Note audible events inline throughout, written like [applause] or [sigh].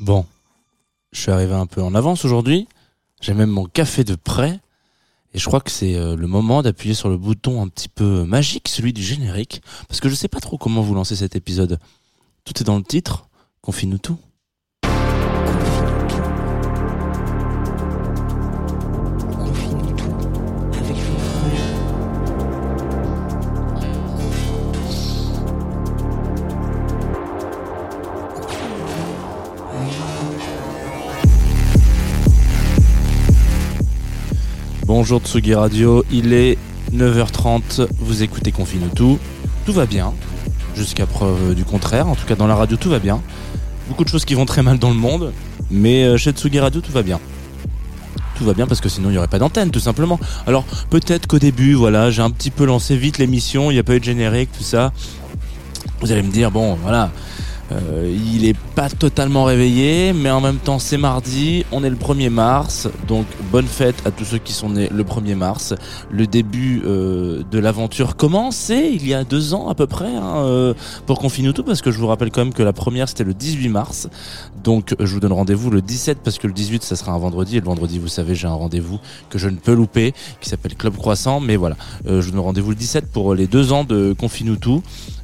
Bon, je suis arrivé un peu en avance aujourd'hui. J'ai même mon café de prêt. Et je crois que c'est euh, le moment d'appuyer sur le bouton un petit peu magique, celui du générique. Parce que je sais pas trop comment vous lancer cet épisode. Tout est dans le titre. Confie-nous tout. Bonjour Tsugi Radio, il est 9h30, vous écoutez Confine tout, tout va bien, jusqu'à preuve du contraire, en tout cas dans la radio tout va bien, beaucoup de choses qui vont très mal dans le monde, mais euh, chez Tsugi Radio tout va bien. Tout va bien parce que sinon il n'y aurait pas d'antenne tout simplement. Alors peut-être qu'au début, voilà, j'ai un petit peu lancé vite l'émission, il n'y a pas eu de générique, tout ça. Vous allez me dire, bon voilà, euh, il est pas totalement réveillé, mais en même temps c'est mardi, on est le 1er mars, donc bonne fête à tous ceux qui sont nés le 1er mars. Le début euh, de l'aventure commençait il y a deux ans à peu près hein, euh, pour Confine tout, parce que je vous rappelle quand même que la première c'était le 18 mars, donc je vous donne rendez-vous le 17 parce que le 18 ça sera un vendredi et le vendredi vous savez j'ai un rendez-vous que je ne peux louper qui s'appelle Club Croissant, mais voilà, je vous donne rendez-vous le 17 pour les deux ans de Confine.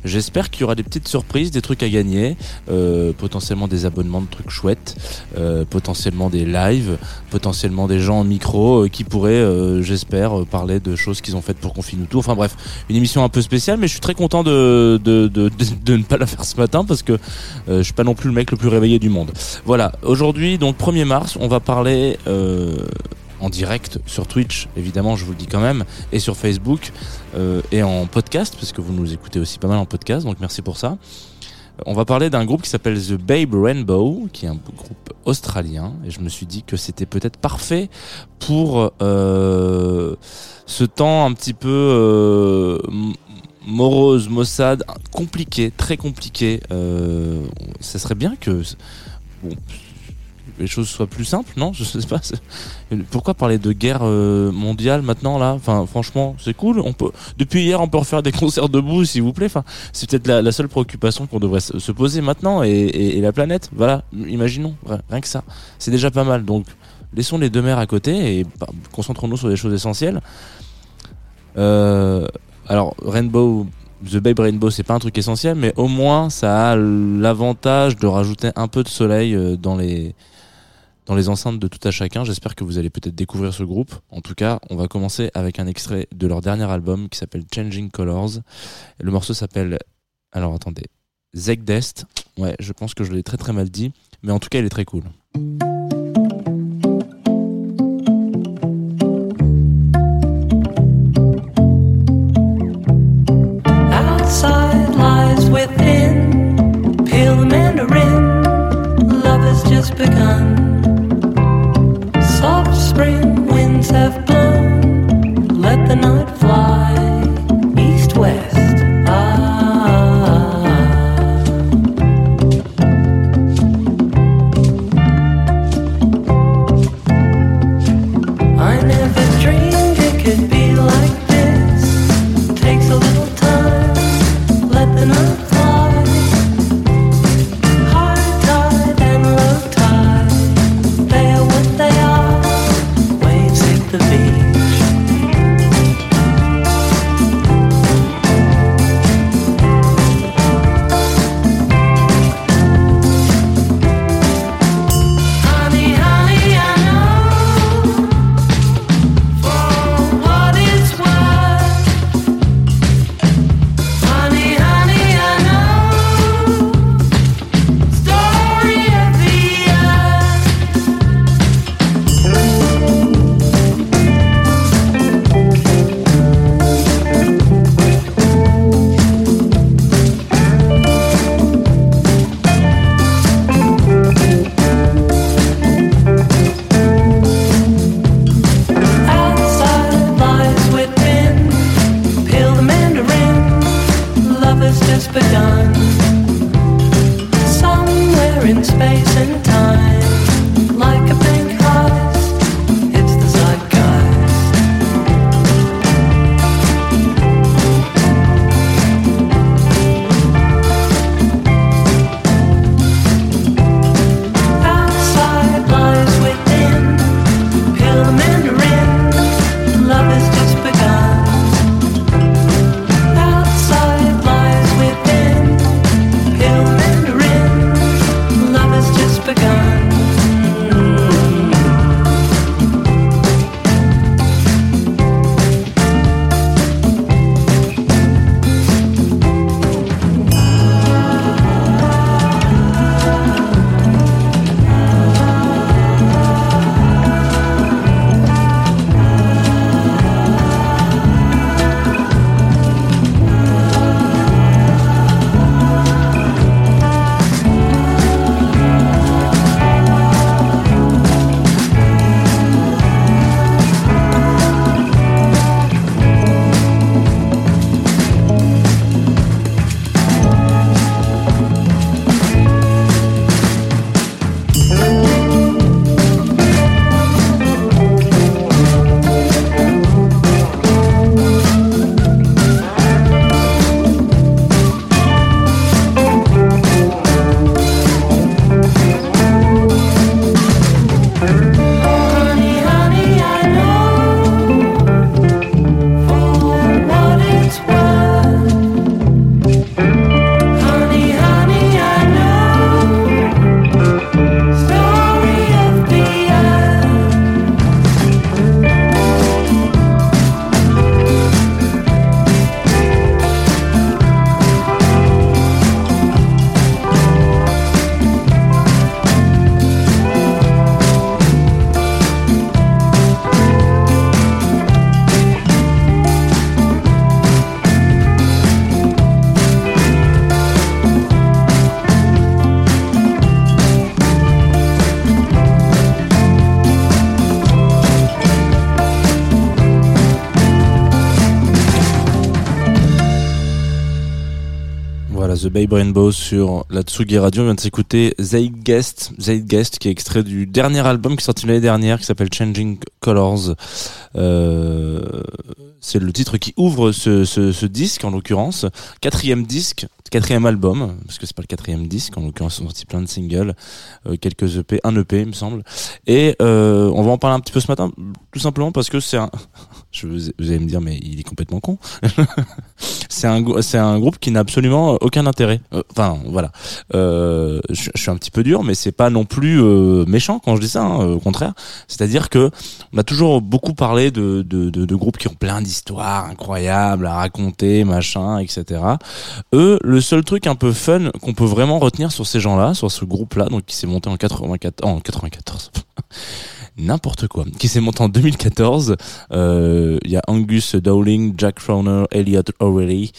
J'espère qu'il y aura des petites surprises, des trucs à gagner, euh, potentiellement des abonnements de trucs chouettes, euh, potentiellement des lives, potentiellement des gens en micro euh, qui pourraient, euh, j'espère, parler de choses qu'ils ont faites pour Confine tout. Enfin bref, une émission un peu spéciale, mais je suis très content de, de, de, de, de ne pas la faire ce matin parce que je suis pas non plus le mec le plus réveillé du monde. Voilà, aujourd'hui, donc 1er mars, on va parler en direct sur Twitch, évidemment, je vous le dis quand même, et sur Facebook, euh, et en podcast, parce que vous nous écoutez aussi pas mal en podcast, donc merci pour ça. On va parler d'un groupe qui s'appelle The Babe Rainbow, qui est un groupe australien, et je me suis dit que c'était peut-être parfait pour euh, ce temps un petit peu euh, morose, maussade, compliqué, très compliqué. Euh, ça serait bien que... les choses soient plus simples, non Je sais pas. Pourquoi parler de guerre euh, mondiale maintenant là? Enfin, franchement, c'est cool. Depuis hier, on peut refaire des [laughs] concerts debout, s'il vous plaît. Enfin, c'est peut-être la, seule préoccupation qu'on devrait se poser maintenant et, la planète. Voilà, imaginons rien que ça. C'est déjà pas mal. Donc, laissons les deux mers à côté et bah, concentrons-nous sur des choses essentielles. Euh, alors, Rainbow The Babe Rainbow, c'est pas un truc essentiel, mais au moins ça a l'avantage de rajouter un peu de soleil euh, dans les dans les enceintes de tout à chacun. J'espère que vous allez peut-être découvrir ce groupe. En tout cas, on va commencer avec un extrait de leur dernier album qui s'appelle Changing Colors. Le morceau s'appelle, alors attendez, Zegdest. Ouais, je pense que je l'ai très très mal dit, mais en tout cas, il est très cool. Begun. have done. Voilà, The Babe Rainbow sur la Tsugi Radio. On vient de s'écouter Zeitgeist, Zeitgeist, qui est extrait du dernier album qui est sorti l'année dernière, qui s'appelle Changing Colors. Euh, c'est le titre qui ouvre ce, ce, ce disque, en l'occurrence. Quatrième disque, quatrième album, parce que c'est pas le quatrième disque, en l'occurrence, ils ont sorti plein de singles, euh, quelques EP, un EP, il me semble. Et euh, on va en parler un petit peu ce matin, tout simplement parce que c'est un... [laughs] Je, vous allez me dire, mais il est complètement con. [laughs] c'est un, c'est un groupe qui n'a absolument aucun intérêt. Euh, Enfin, voilà. Euh, je, je suis un petit peu dur, mais c'est pas non plus euh, méchant quand je dis ça. hein, au contraire, c'est-à-dire que on a toujours beaucoup parlé de, de, de, de groupes qui ont plein d'histoires incroyables à raconter, machin, etc. Eux, le seul truc un peu fun qu'on peut vraiment retenir sur ces gens-là, sur ce groupe-là, donc qui s'est monté en 84, en 94. [laughs] N'importe quoi. Qui s'est monté en 2014. Euh, Il y a Angus Dowling, Jack Crowner, Elliot O'Reilly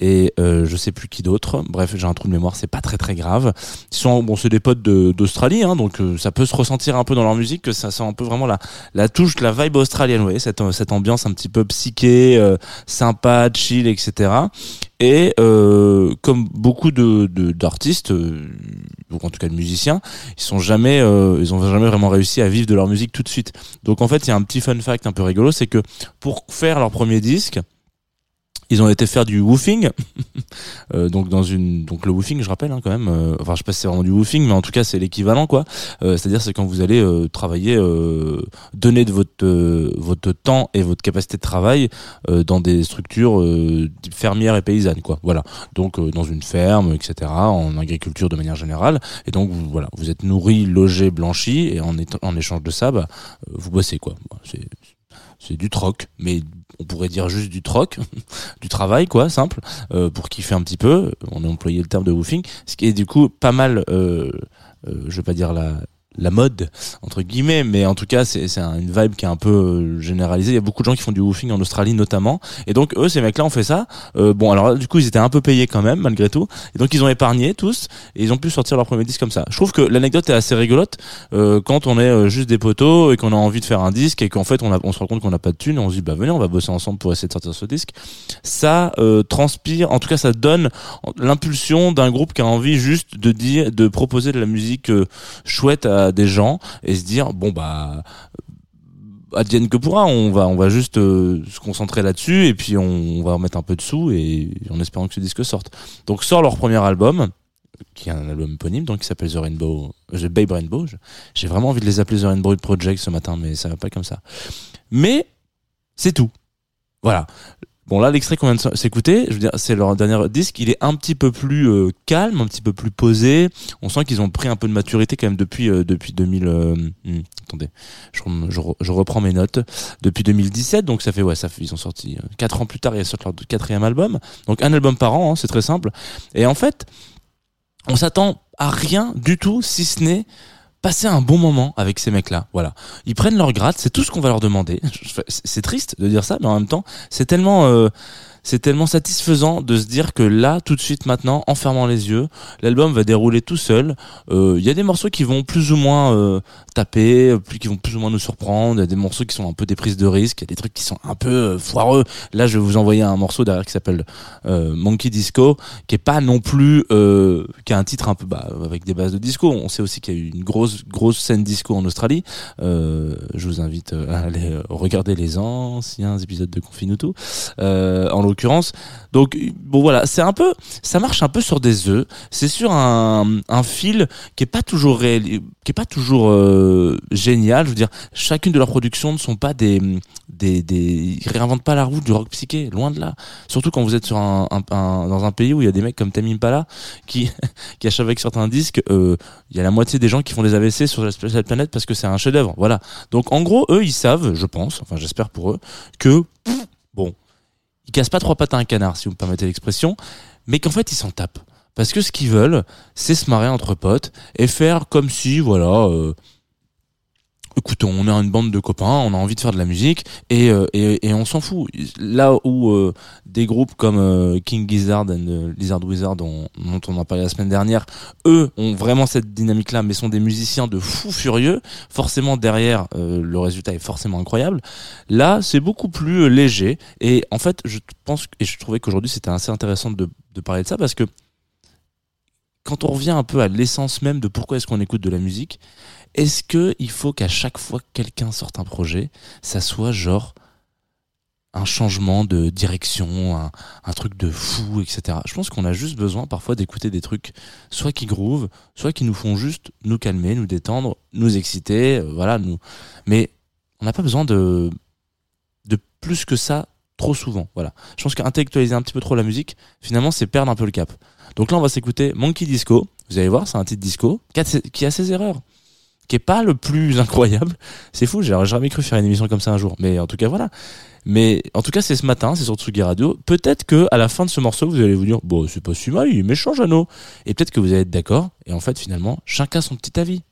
et euh, je sais plus qui d'autre. Bref, j'ai un trou de mémoire, c'est pas très très grave. Ils sont bon, c'est des potes d'Australie, hein, donc euh, ça peut se ressentir un peu dans leur musique que ça sent un peu vraiment la la touche, la vibe australienne, vous voyez, cette cette ambiance un petit peu psyché, euh, sympa, chill, etc. Et euh, comme beaucoup de d'artistes, euh, ou en tout cas de musiciens, ils sont jamais, euh, ils ont jamais vraiment réussi à vivre de leur musique tout de suite. Donc en fait, il y a un petit fun fact un peu rigolo, c'est que pour faire leur premier disque, ils ont été faire du woofing, [laughs] Euh, donc dans une, donc le woofing, je rappelle hein, quand même. euh, enfin, je sais pas si c'est vraiment du woofing, mais en tout cas c'est l'équivalent quoi. Euh, C'est-à-dire c'est quand vous allez euh, travailler, euh, donner de votre euh, votre temps et votre capacité de travail dans des structures fermières et paysannes quoi. Voilà. Donc dans une ferme, etc. En agriculture de manière générale. Et donc voilà, vous êtes nourri, logé, blanchi, et en, échange de ça, bah, vous bossez quoi. C'est c'est du troc, mais on pourrait dire juste du troc, [laughs] du travail quoi, simple, euh, pour kiffer un petit peu. On a employé le terme de woofing, ce qui est du coup pas mal, euh, euh, je vais pas dire la la mode entre guillemets mais en tout cas c'est c'est un- une vibe qui est un peu euh, généralisée. Il y a beaucoup de gens qui font du woofing en Australie notamment. Et donc eux ces mecs là ont fait ça. Euh, bon alors du coup ils étaient un peu payés quand même malgré tout. Et donc ils ont épargné tous et ils ont pu sortir leur premier disque comme ça. Je trouve que l'anecdote est assez rigolote euh, quand on est euh, juste des poteaux et qu'on a envie de faire un disque et qu'en fait on, on se rend compte qu'on n'a pas de thunes on se dit bah venez on va bosser ensemble pour essayer de sortir ce disque. Ça euh, transpire en tout cas ça donne l'impulsion d'un groupe qui a envie juste de dire de proposer de la musique euh, chouette à des gens et se dire bon bah advienne que pourra on va on va juste euh, se concentrer là-dessus et puis on, on va remettre un peu de sous et en espérant que ce disque sorte donc sort leur premier album qui est un album éponyme donc qui s'appelle The Rainbow The Babe Rainbow. J'ai vraiment envie de les appeler The Rainbow Project ce matin mais ça va pas comme ça. Mais c'est tout. Voilà Bon là l'extrait qu'on vient de s'écouter, je veux dire c'est leur dernier disque, il est un petit peu plus euh, calme, un petit peu plus posé. On sent qu'ils ont pris un peu de maturité quand même depuis euh, depuis 2000 euh, hmm, attendez, je, je reprends mes notes. Depuis 2017 donc ça fait ouais, ça fait ils ont sorti euh, quatre ans plus tard, ils sortent leur quatrième album. Donc un album par an, hein, c'est très simple. Et en fait, on s'attend à rien du tout si ce n'est passer un bon moment avec ces mecs-là. Voilà. Ils prennent leur grade, c'est tout ce qu'on va leur demander. [laughs] C'est triste de dire ça, mais en même temps, c'est tellement, euh, c'est tellement satisfaisant de se dire que là, tout de suite, maintenant, en fermant les yeux, l'album va dérouler tout seul. Euh, Il y a des morceaux qui vont plus ou moins euh, taper, plus qui vont plus ou moins nous surprendre. Il y a des morceaux qui sont un peu des prises de risque. Il y a des trucs qui sont un peu euh, foireux. Là, je vais vous envoyer un morceau derrière qui s'appelle euh, Monkey Disco, qui est pas non plus, euh, qui a un titre un peu bah, avec des bases de disco. On sait aussi qu'il y a eu une grosse grosse scène disco en Australie. Euh, je vous invite euh, à aller euh, regarder les anciens épisodes de Confinuto, euh, en Donc bon voilà, c'est un peu, ça marche un peu sur des œufs. C'est sur un, fil qui est pas toujours réel, qui est pas toujours euh, génial. Je veux dire, chacune de leurs productions ne sont pas des des des ils réinventent pas la roue du rock psyché, loin de là. Surtout quand vous êtes dans un pays où il y a des mecs comme Tame Impala qui [laughs] qui achètent avec certains disques, euh, il y a la moitié des gens qui font des AVC sur cette planète parce que c'est un chef-d'œuvre. Voilà. Donc en gros, eux, ils savent, je pense, enfin j'espère pour eux, que bon, ils cassent pas trois pattes à un canard, si vous me permettez l'expression, mais qu'en fait ils s'en tapent. Parce que ce qu'ils veulent, c'est se marrer entre potes et faire comme si, voilà, euh, écoute, on est une bande de copains, on a envie de faire de la musique et, euh, et, et on s'en fout. Là où euh, des groupes comme euh, King Gizzard and euh, Lizard Wizard, dont, dont on a parlé la semaine dernière, eux ont vraiment cette dynamique-là, mais sont des musiciens de fous furieux. Forcément, derrière, euh, le résultat est forcément incroyable. Là, c'est beaucoup plus euh, léger. Et en fait, je pense et je trouvais qu'aujourd'hui c'était assez intéressant de, de parler de ça parce que quand on revient un peu à l'essence même de pourquoi est-ce qu'on écoute de la musique, est-ce que il faut qu'à chaque fois que quelqu'un sorte un projet, ça soit genre un changement de direction, un, truc de fou, etc. Je pense qu'on a juste besoin parfois d'écouter des trucs soit qui groove, soit qui nous font juste nous calmer, nous détendre, nous exciter, euh, voilà, nous. Mais on n'a pas besoin de de plus que ça trop souvent. Voilà. Je pense qu'intellectualiser un petit peu trop la musique, finalement, c'est perdre un peu le cap. Donc là, on va s'écouter Monkey Disco. Vous allez voir, c'est un titre disco qui a ses erreurs, qui est pas le plus [laughs] incroyable. C'est fou, j'aurais jamais cru faire une émission comme ça un jour. Mais en tout cas, voilà. Mais en tout cas, c'est ce matin, c'est sur Tsugi Radio. Peut-être que à la fin de ce morceau, vous allez vous dire, bon, c'est pas si mal, il est méchant, Jeannot. Et peut-être que vous allez être d'accord. Et en fait, finalement, chacun son petit avis.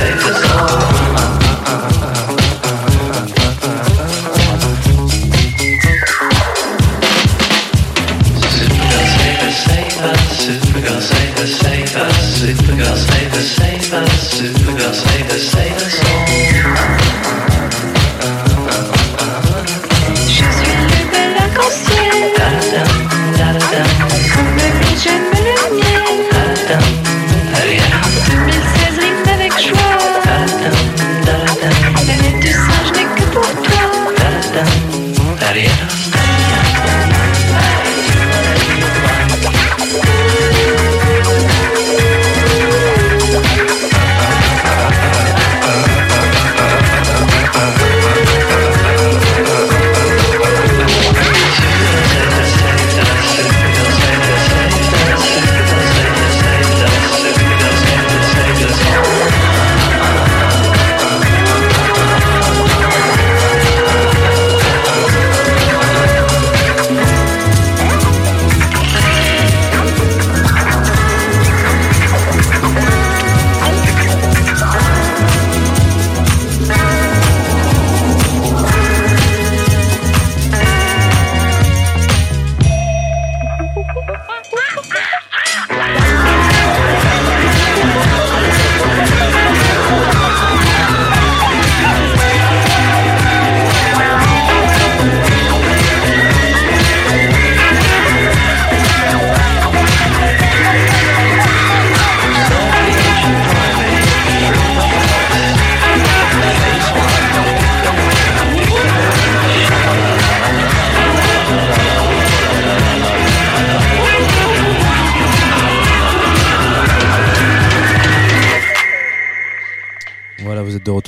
safe as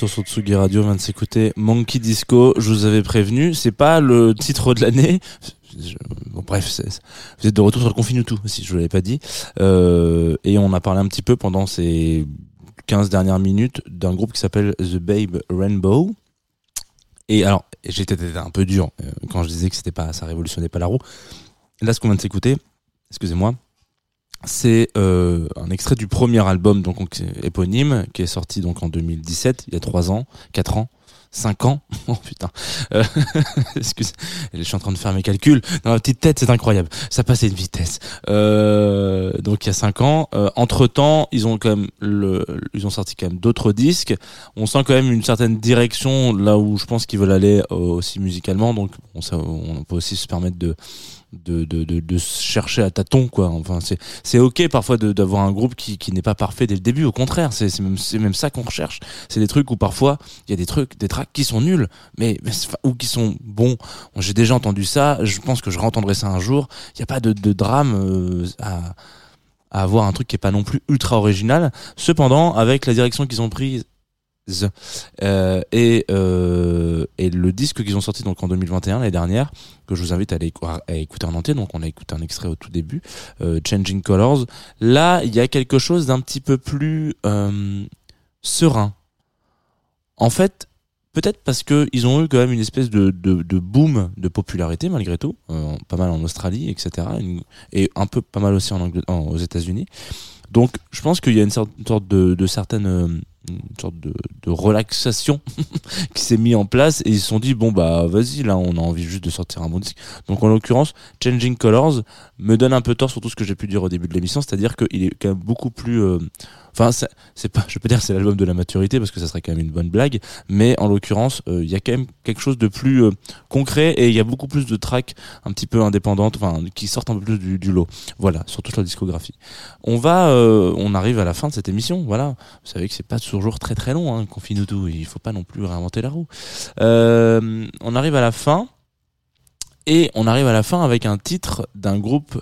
sur Tsugi Radio, on vient de s'écouter Monkey Disco. Je vous avais prévenu, c'est pas le titre de l'année. Bref, vous êtes de retour sur le Confine tout, si je vous l'avais pas dit. Euh, et on a parlé un petit peu pendant ces 15 dernières minutes d'un groupe qui s'appelle The Babe Rainbow. Et alors, j'étais un peu dur euh, quand je disais que c'était pas, ça révolutionnait pas la roue. Là, ce qu'on vient de s'écouter, excusez-moi, c'est euh, un extrait du premier album donc éponyme qui est sorti donc en 2017, il y a 3 ans, 4 ans, 5 ans. [laughs] Oh putain. Euh, [laughs] excuse, je suis en train de faire mes calculs. Dans ma petite tête, c'est incroyable. Ça passe à une vitesse. Euh, donc il y a 5 ans. entre temps, ils ont quand même ils ont sorti quand même d'autres disques. On sent quand même une certaine direction là où je pense qu'ils veulent aller euh, aussi musicalement. Donc on peut aussi se permettre de de, de, de, chercher à tâtons quoi enfin c'est c'est ok parfois d'avoir un groupe qui, qui n'est pas parfait dès le début au contraire c'est c'est même c'est même ça qu'on recherche c'est des trucs où parfois il y a des trucs des tracks qui sont nuls mais, ou qui sont bons. J'ai déjà entendu ça je pense que je réentendrai ça un jour. Il n'y a pas de, drame euh, à avoir un truc qui est pas non plus ultra original. Cependant avec la direction qu'ils ont prise euh, et, euh, et le disque qu'ils ont sorti donc en 2021 l'année dernière que je vous invite à aller écouter en entier donc on a écouté un extrait au tout début Changing Colors. Là il y a quelque chose d'un petit peu plus serein. En fait peut-être parce que ils ont eu quand même une espèce de, de, de boom de popularité malgré tout euh, pas mal en Australie etc et un peu pas mal aussi en Angl- en- aux États-Unis. Donc je pense qu'il y a une sorte, de, de euh, une sorte de, de relaxation [laughs] qui s'est mis en place et ils se sont dit bon bah vas-y là on a envie juste de sortir un bon disque. Donc en l'occurrence Changing Colors me donne un peu tort sur tout ce que j'ai pu dire au début de l'émission c'est-à-dire qu'il est quand même beaucoup plus euh, enfin c'est- pas je peux dire c'est l'album de la maturité parce que ça serait quand même une bonne blague mais en l'occurrence euh, il y a quand même quelque chose de plus euh, concret et il y a beaucoup plus de tracks un petit peu indépendantes enfin qui sortent un peu plus du, lot. Voilà sur toute la discographie. On va on arrive à la fin de cette émission voilà. Vous savez que c'est pas toujours très très long hein, confine tout il faut pas non plus réinventer la roue. Euh, on arrive à la fin. Et on arrive à la fin avec un titre d'un groupe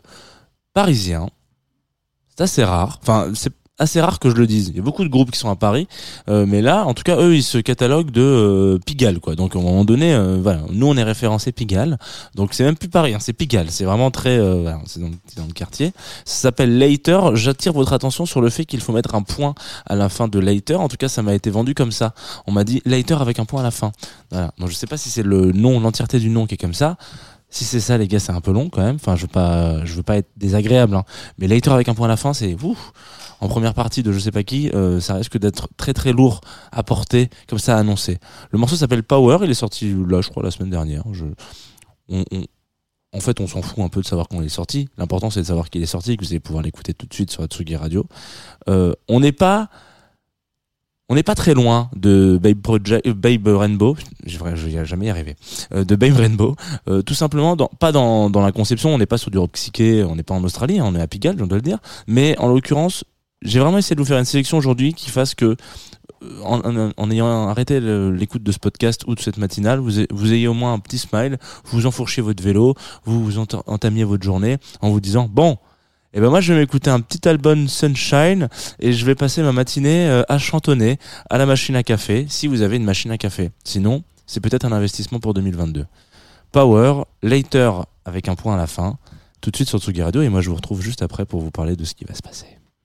parisien. C'est assez rare. Enfin c'est assez rare que je le dise. Il y a beaucoup de groupes qui sont à Paris euh, mais là en tout cas eux ils se cataloguent de euh, Pigalle quoi. Donc à un moment donné euh, voilà. Nous on est référencé Pigalle. Donc c'est même plus Paris hein, c'est Pigalle. C'est vraiment très euh, voilà, c'est dans, le quartier. Ça s'appelle Later j'attire votre attention sur le fait qu'il faut mettre un point à la fin de Later en tout cas ça m'a été vendu comme ça. On m'a dit Later avec un point à la fin. Voilà. Donc je sais pas si c'est le nom l'entièreté du nom qui est comme ça. Si c'est ça les gars c'est un peu long quand même. Enfin je veux pas je veux pas être désagréable hein. mais Later avec un point à la fin c'est ouf en première partie de je sais pas qui, euh, ça risque d'être très très lourd à porter, comme ça à annoncer. Le morceau s'appelle Power, il est sorti là je crois la semaine dernière. On, en fait on s'en fout un peu de savoir quand il est sorti. L'important c'est de savoir qu'il est sorti que vous allez pouvoir l'écouter tout de suite sur Atsugi Radio. Euh, on n'est pas on n'est pas très loin de Babe, euh, Rainbow, je vais jamais y de Babe Rainbow, tout simplement, pas dans, dans la conception, on n'est pas sur du rock psyché, on n'est pas en Australie, hein, on est à Pigalle, je dois le dire, mais en l'occurrence, j'ai vraiment essayé de vous faire une sélection aujourd'hui qui fasse que, euh, en, en- en ayant arrêté l'écoute de ce podcast ou de cette matinale, vous, vous ayez au moins un petit smile, vous enfourchiez votre vélo, vous vous enta- entamiez votre journée en vous disant, bon, et ben moi je vais m'écouter un petit album Sunshine et je vais passer ma matinée euh, à chantonner à la machine à café si vous avez une machine à café. Sinon, c'est peut-être un investissement pour 2022. Power, later avec un point à la fin, tout de suite sur Tsugi Radio et moi je vous retrouve juste après pour vous parler de ce qui va se passer.